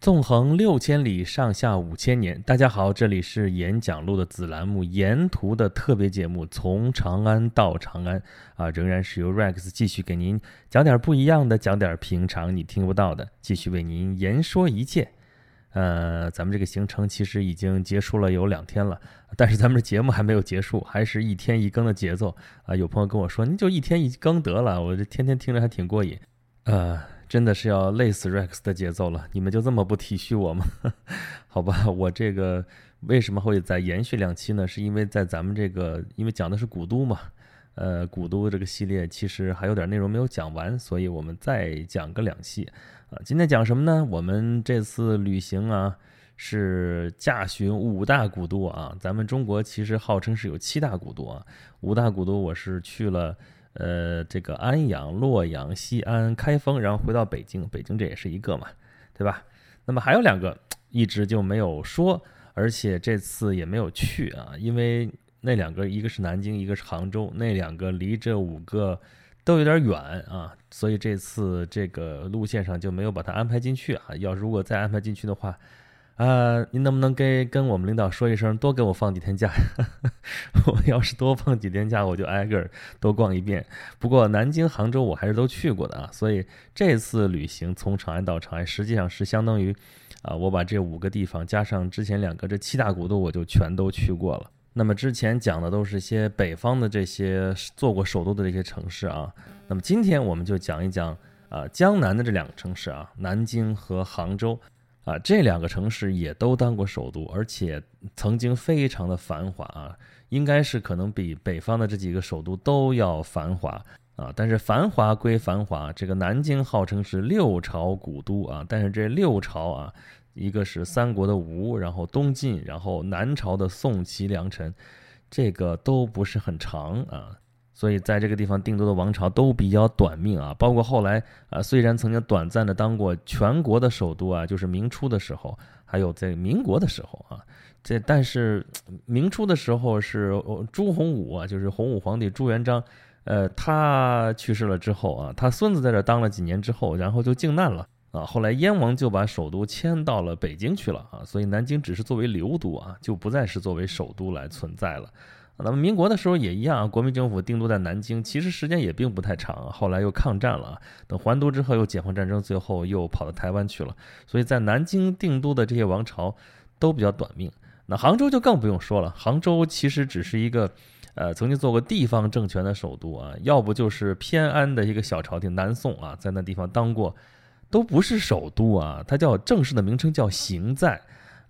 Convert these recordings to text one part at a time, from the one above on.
纵横六千里，上下五千年。大家好，这里是演讲录的子栏目《沿途》的特别节目，从长安到长安啊，仍然是由 Rex 继续给您讲点不一样的，讲点平常你听不到的，继续为您言说一切。呃，咱们这个行程其实已经结束了有两天了，但是咱们的节目还没有结束，还是一天一更的节奏啊。有朋友跟我说，您就一天一更得了，我这天天听着还挺过瘾，呃。真的是要累死 Rex 的节奏了，你们就这么不体恤我吗？好吧，我这个为什么会再延续两期呢？是因为在咱们这个，因为讲的是古都嘛，呃，古都这个系列其实还有点内容没有讲完，所以我们再讲个两期啊。今天讲什么呢？我们这次旅行啊，是驾巡五大古都啊。咱们中国其实号称是有七大古都啊，五大古都我是去了。呃，这个安阳、洛阳、西安、开封，然后回到北京，北京这也是一个嘛，对吧？那么还有两个一直就没有说，而且这次也没有去啊，因为那两个一个是南京，一个是杭州，那两个离这五个都有点远啊，所以这次这个路线上就没有把它安排进去啊。要如果再安排进去的话。啊，您能不能给跟我们领导说一声，多给我放几天假？我要是多放几天假，我就挨个儿多逛一遍。不过南京、杭州我还是都去过的啊，所以这次旅行从长安到长安，实际上是相当于，啊，我把这五个地方加上之前两个这七大古都，我就全都去过了。那么之前讲的都是些北方的这些做过首都的这些城市啊，那么今天我们就讲一讲啊江南的这两个城市啊，南京和杭州。啊，这两个城市也都当过首都，而且曾经非常的繁华啊，应该是可能比北方的这几个首都都要繁华啊。但是繁华归繁华，这个南京号称是六朝古都啊，但是这六朝啊，一个是三国的吴，然后东晋，然后南朝的宋齐梁陈，这个都不是很长啊。所以在这个地方定都的王朝都比较短命啊，包括后来啊，虽然曾经短暂的当过全国的首都啊，就是明初的时候，还有在民国的时候啊，这但是明初的时候是朱洪武啊，就是洪武皇帝朱元璋，呃，他去世了之后啊，他孙子在这当了几年之后，然后就靖难了啊，后来燕王就把首都迁到了北京去了啊，所以南京只是作为留都啊，就不再是作为首都来存在了。那么民国的时候也一样啊，国民政府定都在南京，其实时间也并不太长。后来又抗战了，等还都之后又解放战争，最后又跑到台湾去了。所以在南京定都的这些王朝都比较短命。那杭州就更不用说了，杭州其实只是一个，呃，曾经做过地方政权的首都啊，要不就是偏安的一个小朝廷南宋啊，在那地方当过，都不是首都啊，它叫正式的名称叫行在。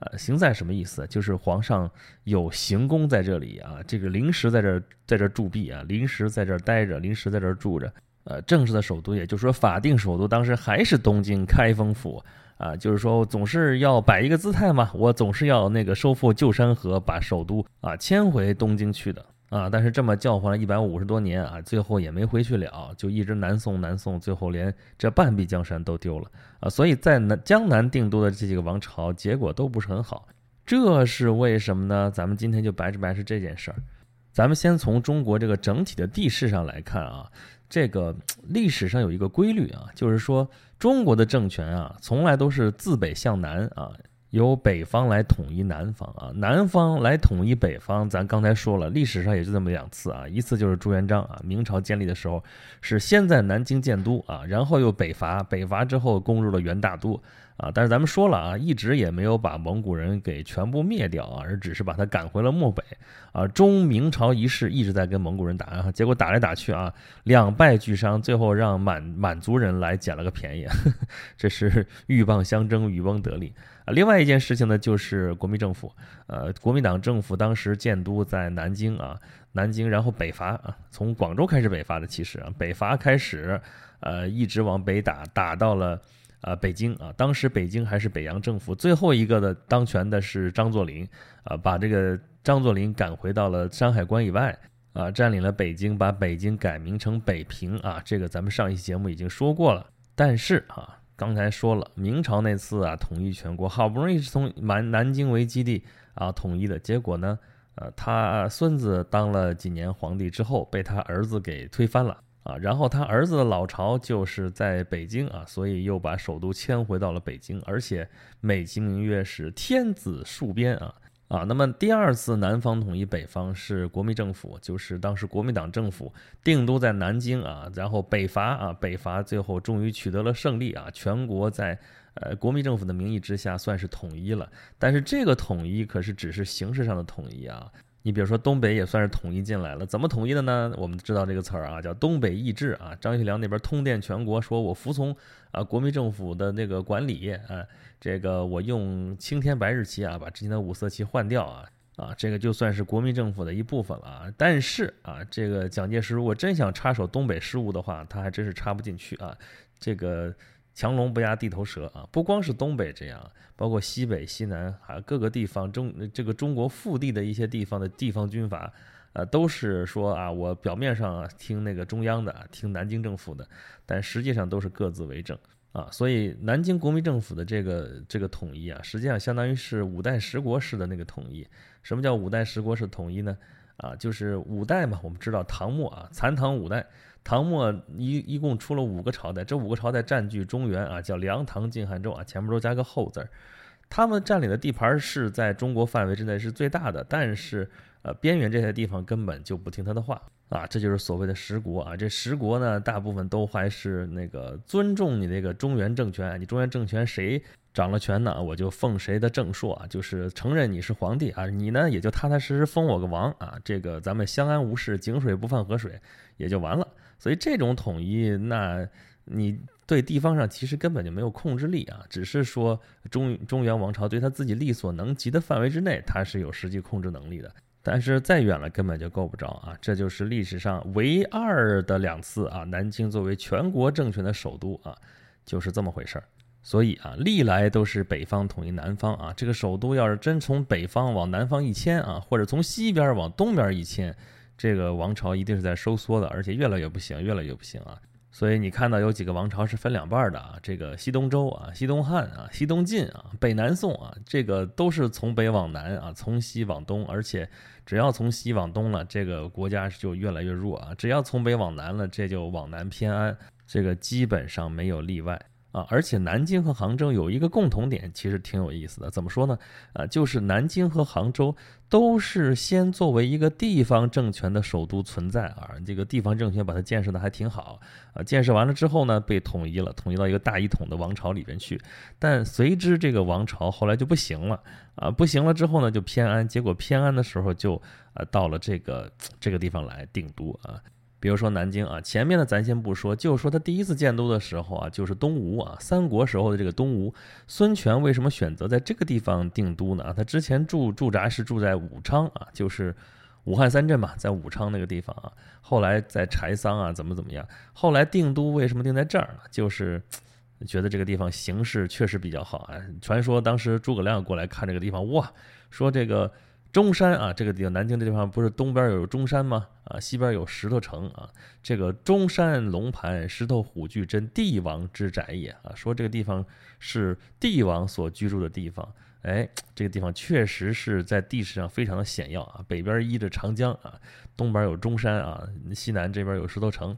呃，行在什么意思？就是皇上有行宫在这里啊，这个临时在这在这驻跸啊，临时在这待着，临时在这住着。呃，正式的首都，也就是说法定首都，当时还是东京开封府啊，就是说总是要摆一个姿态嘛，我总是要那个收复旧山河，把首都啊迁回东京去的。啊，但是这么叫唤了一百五十多年啊，最后也没回去了，就一直南宋南宋，最后连这半壁江山都丢了啊！所以在南江南定都的这几个王朝，结果都不是很好，这是为什么呢？咱们今天就白吃白吃这件事儿。咱们先从中国这个整体的地势上来看啊，这个历史上有一个规律啊，就是说中国的政权啊，从来都是自北向南啊。由北方来统一南方啊，南方来统一北方。咱刚才说了，历史上也就这么两次啊，一次就是朱元璋啊，明朝建立的时候是先在南京建都啊，然后又北伐，北伐之后攻入了元大都啊。但是咱们说了啊，一直也没有把蒙古人给全部灭掉啊，而只是把他赶回了漠北啊。中明朝一世一直在跟蒙古人打啊，结果打来打去啊，两败俱伤，最后让满满族人来捡了个便宜，这是鹬蚌相争，渔翁得利。另外一件事情呢，就是国民政府，呃，国民党政府当时建都在南京啊，南京，然后北伐啊，从广州开始北伐的，其实啊，北伐开始，呃，一直往北打，打到了啊北京啊，当时北京还是北洋政府，最后一个的当权的是张作霖啊，把这个张作霖赶回到了山海关以外啊，占领了北京，把北京改名成北平啊，这个咱们上一期节目已经说过了，但是啊。刚才说了，明朝那次啊，统一全国，好不容易是从南南京为基地啊统一的，结果呢，呃，他孙子当了几年皇帝之后，被他儿子给推翻了啊，然后他儿子的老巢就是在北京啊，所以又把首都迁回到了北京，而且美其名曰是天子戍边啊啊。那么第二次南方统一北方是国民政府，就是当时国民党政府定都在南京啊，然后北伐啊，北伐最后终于取得了胜利啊，全国在呃国民政府的名义之下算是统一了。但是这个统一可是只是形式上的统一啊。你比如说东北也算是统一进来了，怎么统一的呢？我们知道这个词儿啊，叫东北易帜啊。张学良那边通电全国，说我服从啊国民政府的那个管理啊，这个我用青天白日旗啊，把之前的五色旗换掉啊啊，这个就算是国民政府的一部分了啊。但是啊，这个蒋介石如果真想插手东北事务的话，他还真是插不进去啊，这个。强龙不压地头蛇啊！不光是东北这样，包括西北、西南，啊各个地方中这个中国腹地的一些地方的地方军阀，呃，都是说啊，我表面上听那个中央的，听南京政府的，但实际上都是各自为政啊。所以南京国民政府的这个这个统一啊，实际上相当于是五代十国式的那个统一。什么叫五代十国式统一呢？啊，就是五代嘛，我们知道唐末啊，残唐五代。唐末一一共出了五个朝代，这五个朝代占据中原啊，叫梁、唐、晋、汉、周啊，前面都加个后字儿。他们占领的地盘是在中国范围之内是最大的，但是呃，边缘这些地方根本就不听他的话啊，这就是所谓的十国啊。这十国呢，大部分都还是那个尊重你那个中原政权，你中原政权谁掌了权呢，我就奉谁的正朔啊，就是承认你是皇帝啊，你呢也就踏踏实实封我个王啊，这个咱们相安无事，井水不犯河水也就完了。所以这种统一，那你对地方上其实根本就没有控制力啊，只是说中中原王朝对他自己力所能及的范围之内，他是有实际控制能力的。但是再远了根本就够不着啊！这就是历史上唯二的两次啊，南京作为全国政权的首都啊，就是这么回事儿。所以啊，历来都是北方统一南方啊，这个首都要是真从北方往南方一迁啊，或者从西边往东边一迁。这个王朝一定是在收缩的，而且越来越不行，越来越不行啊！所以你看到有几个王朝是分两半的啊，这个西东周啊、西东汉啊、西东晋啊、北南宋啊，这个都是从北往南啊，从西往东，而且只要从西往东了，这个国家就越来越弱啊；只要从北往南了，这就往南偏安，这个基本上没有例外。啊，而且南京和杭州有一个共同点，其实挺有意思的。怎么说呢？啊，就是南京和杭州都是先作为一个地方政权的首都存在啊，这个地方政权把它建设的还挺好啊。建设完了之后呢，被统一了，统一到一个大一统的王朝里边去。但随之这个王朝后来就不行了啊，不行了之后呢，就偏安。结果偏安的时候就啊到了这个这个地方来定都啊。比如说南京啊，前面的咱先不说，就说他第一次建都的时候啊，就是东吴啊，三国时候的这个东吴，孙权为什么选择在这个地方定都呢？他之前驻驻扎是住在武昌啊，就是武汉三镇嘛，在武昌那个地方啊，后来在柴桑啊，怎么怎么样？后来定都为什么定在这儿呢？就是觉得这个地方形势确实比较好啊。传说当时诸葛亮过来看这个地方，哇，说这个。中山啊，这个地方，南京这地方不是东边有中山吗？啊，西边有石头城啊。这个中山龙盘石头虎踞，真帝王之宅也啊。说这个地方是帝王所居住的地方。哎，这个地方确实是在地势上非常的险要啊。北边依着长江啊，东边有中山啊，西南这边有石头城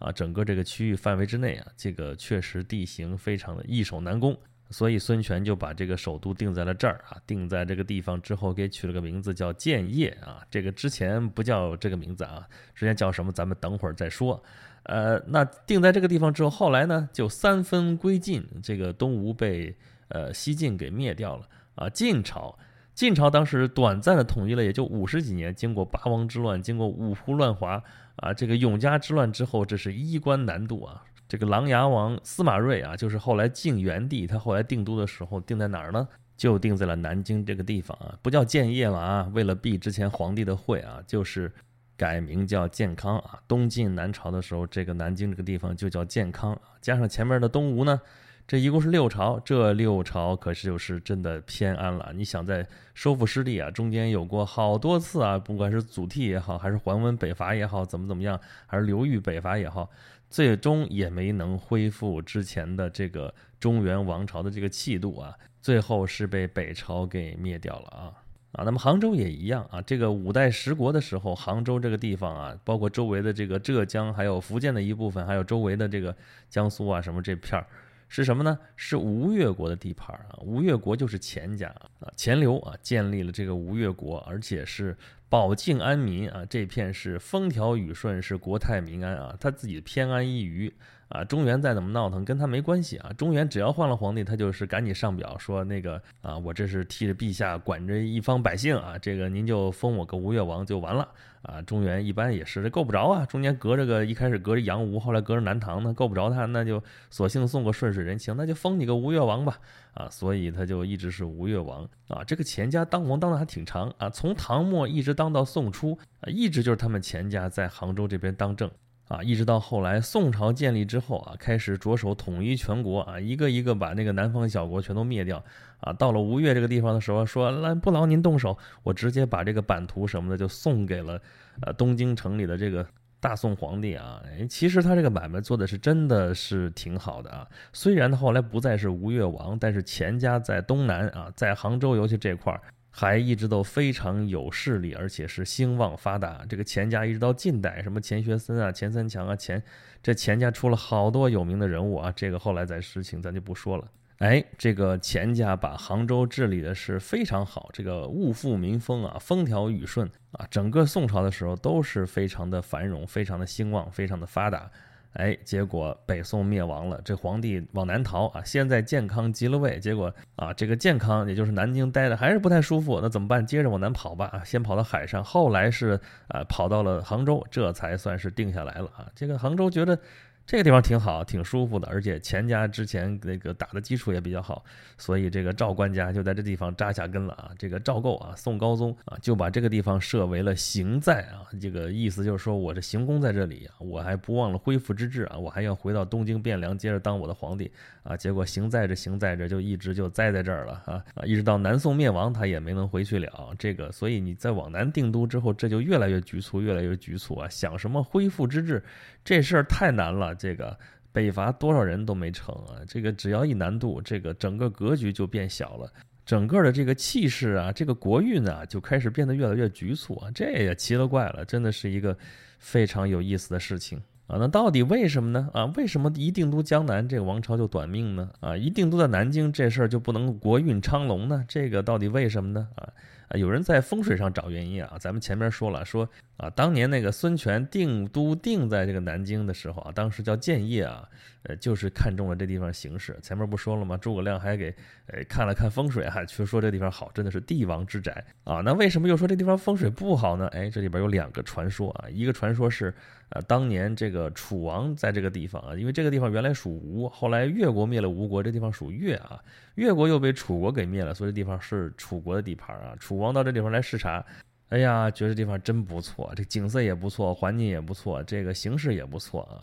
啊。整个这个区域范围之内啊，这个确实地形非常的易守难攻。所以孙权就把这个首都定在了这儿啊，定在这个地方之后，给取了个名字叫建业啊。这个之前不叫这个名字啊，之前叫什么？咱们等会儿再说。呃，那定在这个地方之后，后来呢就三分归晋，这个东吴被呃西晋给灭掉了啊。晋朝，晋朝当时短暂的统一了，也就五十几年，经过八王之乱，经过五胡乱华啊，这个永嘉之乱之后，这是衣冠南渡啊。这个琅琊王司马睿啊，就是后来晋元帝，他后来定都的时候定在哪儿呢？就定在了南京这个地方啊，不叫建业了啊，为了避之前皇帝的讳啊，就是改名叫建康啊。东晋南朝的时候，这个南京这个地方就叫建康，加上前面的东吴呢，这一共是六朝，这六朝可是就是真的偏安了。你想在收复失地啊，中间有过好多次啊，不管是祖逖也好，还是桓温北伐也好，怎么怎么样，还是刘裕北伐也好。最终也没能恢复之前的这个中原王朝的这个气度啊，最后是被北朝给灭掉了啊。啊。那么杭州也一样啊，这个五代十国的时候，杭州这个地方啊，包括周围的这个浙江，还有福建的一部分，还有周围的这个江苏啊什么这片儿。是什么呢？是吴越国的地盘啊！吴越国就是钱家啊，钱刘啊建立了这个吴越国，而且是保境安民啊，这片是风调雨顺，是国泰民安啊，他自己偏安一隅。啊，中原再怎么闹腾，跟他没关系啊。中原只要换了皇帝，他就是赶紧上表说那个啊，我这是替着陛下管着一方百姓啊，这个您就封我个吴越王就完了啊。中原一般也是这够不着啊，中间隔着个一开始隔着杨吴，后来隔着南唐呢，够不着他，那就索性送个顺水人情，那就封你个吴越王吧啊。所以他就一直是吴越王啊。这个钱家当王当的还挺长啊，从唐末一直当到宋初啊，一直就是他们钱家在杭州这边当政。啊，一直到后来宋朝建立之后啊，开始着手统一全国啊，一个一个把那个南方小国全都灭掉啊。到了吴越这个地方的时候，说来不劳您动手，我直接把这个版图什么的就送给了呃东京城里的这个大宋皇帝啊。其实他这个买卖做的是真的是挺好的啊。虽然他后来不再是吴越王，但是钱家在东南啊，在杭州尤其这块儿。还一直都非常有势力，而且是兴旺发达。这个钱家一直到近代，什么钱学森啊、钱三强啊，钱这钱家出了好多有名的人物啊。这个后来在实情咱就不说了。哎，这个钱家把杭州治理的是非常好，这个物富民丰啊，风调雨顺啊，整个宋朝的时候都是非常的繁荣、非常的兴旺、非常的发达。哎，结果北宋灭亡了，这皇帝往南逃啊。先在健康即了位，结果啊，这个健康也就是南京待的还是不太舒服，那怎么办？接着往南跑吧啊，先跑到海上，后来是啊跑到了杭州，这才算是定下来了啊。这个杭州觉得。这个地方挺好，挺舒服的，而且钱家之前那个打的基础也比较好，所以这个赵官家就在这地方扎下根了啊。这个赵构啊，宋高宗啊，就把这个地方设为了行在啊，这个意思就是说，我这行宫在这里啊，我还不忘了恢复之志啊，我还要回到东京汴梁，接着当我的皇帝啊。结果行在这行在这就一直就栽在这儿了啊啊，一直到南宋灭亡，他也没能回去了。这个，所以你在往南定都之后，这就越来越局促，越来越局促啊。想什么恢复之志，这事儿太难了。这个北伐多少人都没成啊！这个只要一难度，这个整个格局就变小了，整个的这个气势啊，这个国运啊，就开始变得越来越局促啊！这也奇了怪了，真的是一个非常有意思的事情啊！那到底为什么呢？啊，为什么一定都江南这个王朝就短命呢？啊，一定都在南京这事儿就不能国运昌隆呢？这个到底为什么呢？啊？有人在风水上找原因啊，咱们前面说了，说啊，当年那个孙权定都定在这个南京的时候啊，当时叫建业啊，呃，就是看中了这地方形势。前面不说了吗？诸葛亮还给呃看了看风水啊，却说这地方好，真的是帝王之宅啊。那为什么又说这地方风水不好呢？哎，这里边有两个传说啊，一个传说是。啊，当年这个楚王在这个地方啊，因为这个地方原来属吴，后来越国灭了吴国，这地方属越啊，越国又被楚国给灭了，所以这地方是楚国的地盘啊。楚王到这地方来视察，哎呀，觉得这地方真不错，这景色也不错，环境也不错，这个形势也不错啊。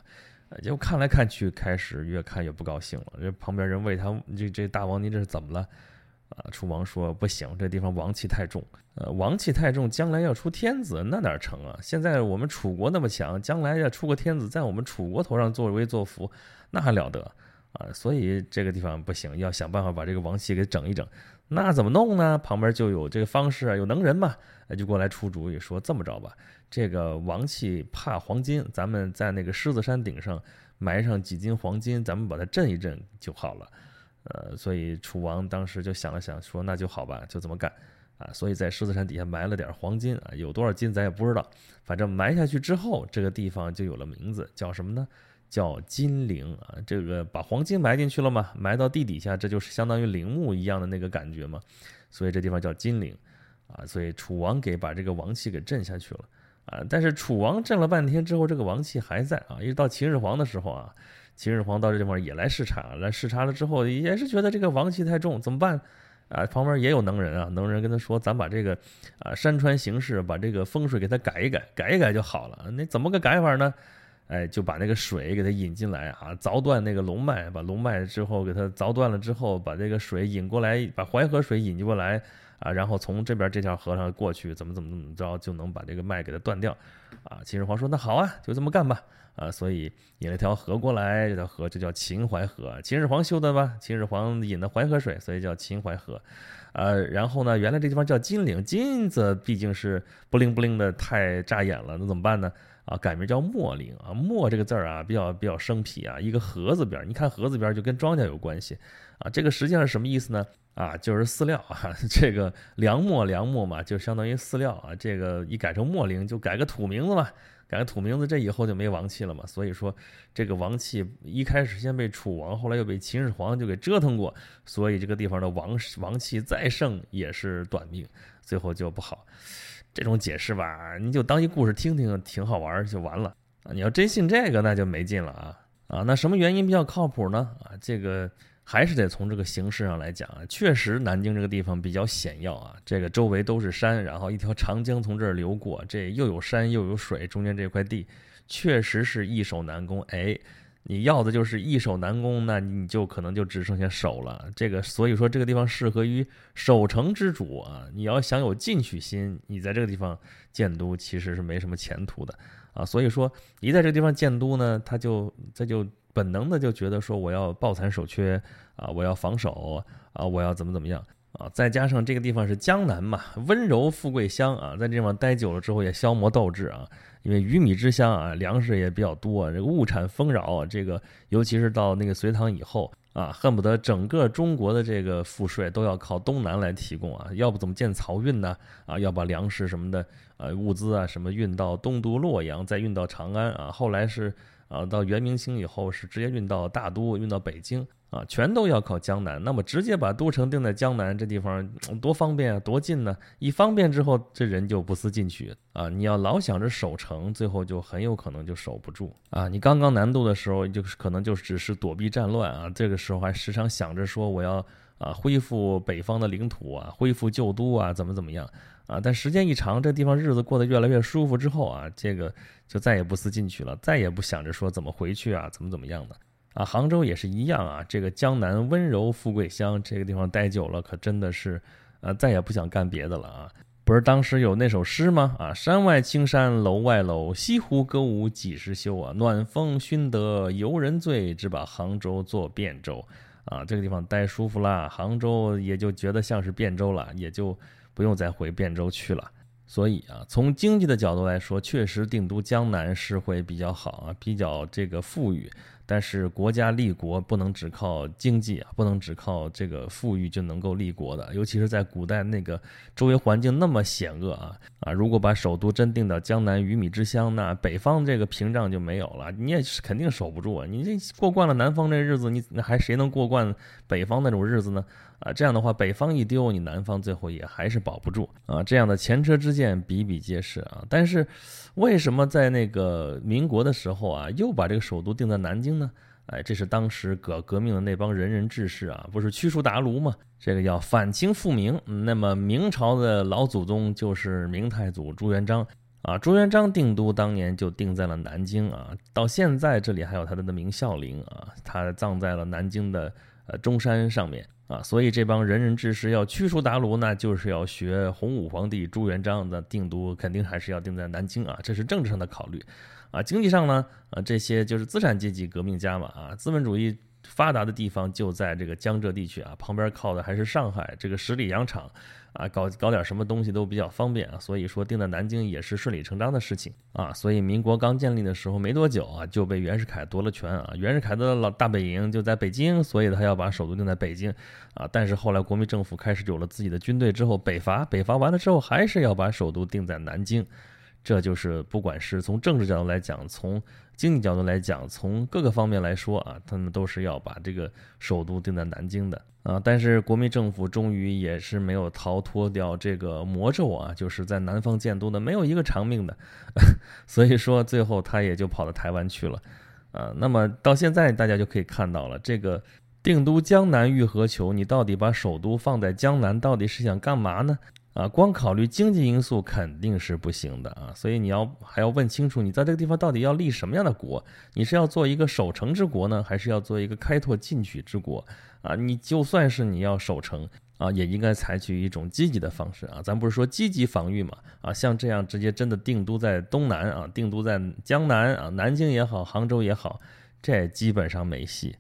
结果看来看去，开始越看越不高兴了。这旁边人问他，这这大王您这是怎么了？啊，楚王说不行，这地方王气太重，呃，王气太重，将来要出天子那哪成啊？现在我们楚国那么强，将来要出个天子，在我们楚国头上作威作福，那还了得啊？所以这个地方不行，要想办法把这个王气给整一整。那怎么弄呢？旁边就有这个方式啊，有能人嘛，就过来出主意，说这么着吧，这个王气怕黄金，咱们在那个狮子山顶上埋上几斤黄金，咱们把它镇一镇就好了。呃，所以楚王当时就想了想，说那就好吧，就这么干，啊，所以在狮子山底下埋了点黄金啊，有多少金咱也不知道，反正埋下去之后，这个地方就有了名字，叫什么呢？叫金陵啊。这个把黄金埋进去了嘛，埋到地底下，这就是相当于陵墓一样的那个感觉嘛，所以这地方叫金陵，啊，所以楚王给把这个王气给镇下去了，啊，但是楚王镇了半天之后，这个王气还在啊，一直到秦始皇的时候啊。秦始皇到这地方也来视察，来视察了之后也是觉得这个王气太重，怎么办？啊，旁边也有能人啊，能人跟他说：“咱把这个啊山川形势，把这个风水给他改一改，改一改就好了。那怎么个改法呢？哎，就把那个水给它引进来啊，凿断那个龙脉，把龙脉之后给它凿断了之后，把这个水引过来，把淮河水引进过来啊，然后从这边这条河上过去，怎么怎么怎么着，就能把这个脉给它断掉啊。秦始皇说：“那好啊，就这么干吧。”啊，所以引了条河过来，这条河就叫秦淮河，秦始皇修的吧？秦始皇引的淮河水，所以叫秦淮河。呃，然后呢，原来这地方叫金陵，金子毕竟是不灵不灵的，太扎眼了，那怎么办呢？啊，改名叫墨陵啊，墨这个字儿啊，比较比较生僻啊，一个禾字边儿，你看禾字边就跟庄稼有关系啊，这个实际上是什么意思呢？啊，就是饲料啊，这个粮墨粮墨嘛，就相当于饲料啊，这个一改成墨陵，就改个土名字嘛，改个土名字，这以后就没王气了嘛，所以说这个王气一开始先被楚王，后来又被秦始皇就给折腾过，所以这个地方的王王气再盛也是短命，最后就不好。这种解释吧，你就当一故事听听，挺好玩就完了啊！你要真信这个，那就没劲了啊啊！那什么原因比较靠谱呢？啊，这个还是得从这个形势上来讲啊。确实，南京这个地方比较险要啊，这个周围都是山，然后一条长江从这儿流过，这又有山又有水，中间这块地确实是易守难攻。哎。你要的就是易守难攻，那你就可能就只剩下守了。这个，所以说这个地方适合于守城之主啊。你要想有进取心，你在这个地方建都其实是没什么前途的啊。所以说，一在这个地方建都呢，他就他就本能的就觉得说我要抱残守缺啊，我要防守啊，我要怎么怎么样啊。再加上这个地方是江南嘛，温柔富贵乡啊，在这地方待久了之后也消磨斗志啊。因为鱼米之乡啊，粮食也比较多，这个物产丰饶啊，这个尤其是到那个隋唐以后啊，恨不得整个中国的这个赋税都要靠东南来提供啊，要不怎么建漕运呢？啊，要把粮食什么的，呃，物资啊什么运到东都洛阳，再运到长安啊，后来是啊，到元明清以后是直接运到大都，运到北京。啊，全都要靠江南，那么直接把都城定在江南这地方多方便啊，多近呢？一方便之后，这人就不思进取啊。你要老想着守城，最后就很有可能就守不住啊。你刚刚南渡的时候，就是可能就只是躲避战乱啊，这个时候还时常想着说我要啊恢复北方的领土啊，恢复旧都啊，怎么怎么样啊？但时间一长，这地方日子过得越来越舒服之后啊，这个就再也不思进取了，再也不想着说怎么回去啊，怎么怎么样的。啊，杭州也是一样啊。这个江南温柔富贵乡，这个地方待久了，可真的是，呃，再也不想干别的了啊。不是当时有那首诗吗？啊，山外青山楼外楼，西湖歌舞几时休啊？暖风熏得游人醉，只把杭州作汴州。啊，这个地方待舒服了，杭州也就觉得像是汴州了，也就不用再回汴州去了。所以啊，从经济的角度来说，确实定都江南是会比较好啊，比较这个富裕。但是国家立国不能只靠经济啊，不能只靠这个富裕就能够立国的，尤其是在古代那个周围环境那么险恶啊啊！如果把首都真定到江南鱼米之乡，那北方这个屏障就没有了，你也是肯定守不住啊！你这过惯了南方这日子，你那还谁能过惯北方那种日子呢？啊，这样的话，北方一丢，你南方最后也还是保不住啊！这样的前车之鉴比比皆是啊！但是。为什么在那个民国的时候啊，又把这个首都定在南京呢？哎，这是当时革革命的那帮仁人志士啊，不是驱除鞑虏吗？这个要反清复明。那么明朝的老祖宗就是明太祖朱元璋啊，朱元璋定都当年就定在了南京啊，到现在这里还有他的那明孝陵啊，他葬在了南京的呃中山上面。啊，所以这帮仁人志士要驱除鞑虏，那就是要学洪武皇帝朱元璋的定都，肯定还是要定在南京啊，这是政治上的考虑。啊，经济上呢，啊，这些就是资产阶级革命家嘛，啊，资本主义发达的地方就在这个江浙地区啊，旁边靠的还是上海这个十里洋场。啊，搞搞点什么东西都比较方便啊，所以说定在南京也是顺理成章的事情啊。所以民国刚建立的时候没多久啊，就被袁世凯夺了权啊。袁世凯的老大本营就在北京，所以他要把首都定在北京啊。但是后来国民政府开始有了自己的军队之后，北伐，北伐完了之后，还是要把首都定在南京。这就是不管是从政治角度来讲，从经济角度来讲，从各个方面来说啊，他们都是要把这个首都定在南京的啊。但是国民政府终于也是没有逃脱掉这个魔咒啊，就是在南方建都的没有一个长命的，所以说最后他也就跑到台湾去了啊。那么到现在大家就可以看到了，这个定都江南欲何求？你到底把首都放在江南，到底是想干嘛呢？啊，光考虑经济因素肯定是不行的啊，所以你要还要问清楚，你在这个地方到底要立什么样的国？你是要做一个守城之国呢，还是要做一个开拓进取之国？啊，你就算是你要守城啊，也应该采取一种积极的方式啊。咱不是说积极防御嘛？啊，像这样直接真的定都在东南啊，定都在江南啊，南京也好，杭州也好，这基本上没戏。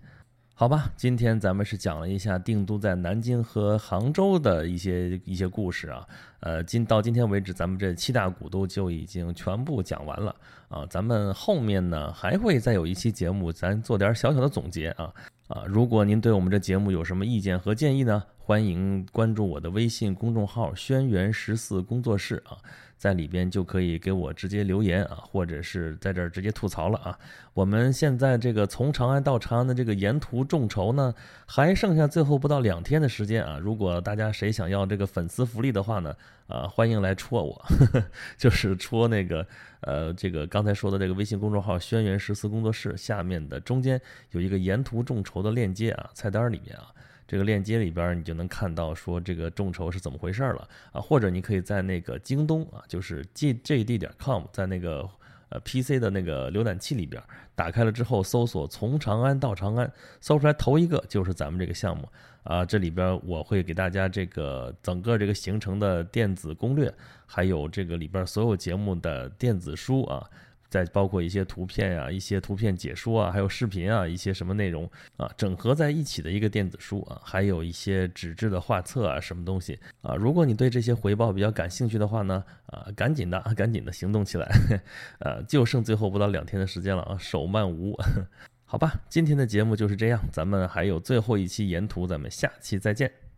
好吧，今天咱们是讲了一下定都在南京和杭州的一些一些故事啊，呃，今到今天为止，咱们这七大古都就已经全部讲完了啊，咱们后面呢还会再有一期节目，咱做点小小的总结啊啊，如果您对我们这节目有什么意见和建议呢，欢迎关注我的微信公众号“轩辕十四工作室”啊。在里边就可以给我直接留言啊，或者是在这儿直接吐槽了啊。我们现在这个从长安到长安的这个沿途众筹呢，还剩下最后不到两天的时间啊。如果大家谁想要这个粉丝福利的话呢，啊，欢迎来戳我，就是戳那个呃这个刚才说的这个微信公众号“轩辕十四工作室”下面的中间有一个沿途众筹的链接啊，菜单里面啊。这个链接里边，你就能看到说这个众筹是怎么回事了啊，或者你可以在那个京东啊，就是 G J D 点 com，在那个呃 P C 的那个浏览器里边打开了之后，搜索从长安到长安，搜出来头一个就是咱们这个项目啊，这里边我会给大家这个整个这个行程的电子攻略，还有这个里边所有节目的电子书啊。再包括一些图片呀、一些图片解说啊，还有视频啊，一些什么内容啊，整合在一起的一个电子书啊，还有一些纸质的画册啊，什么东西啊？如果你对这些回报比较感兴趣的话呢，啊，赶紧的，赶紧的行动起来，呃，就剩最后不到两天的时间了啊，手慢无，好吧，今天的节目就是这样，咱们还有最后一期沿途，咱们下期再见。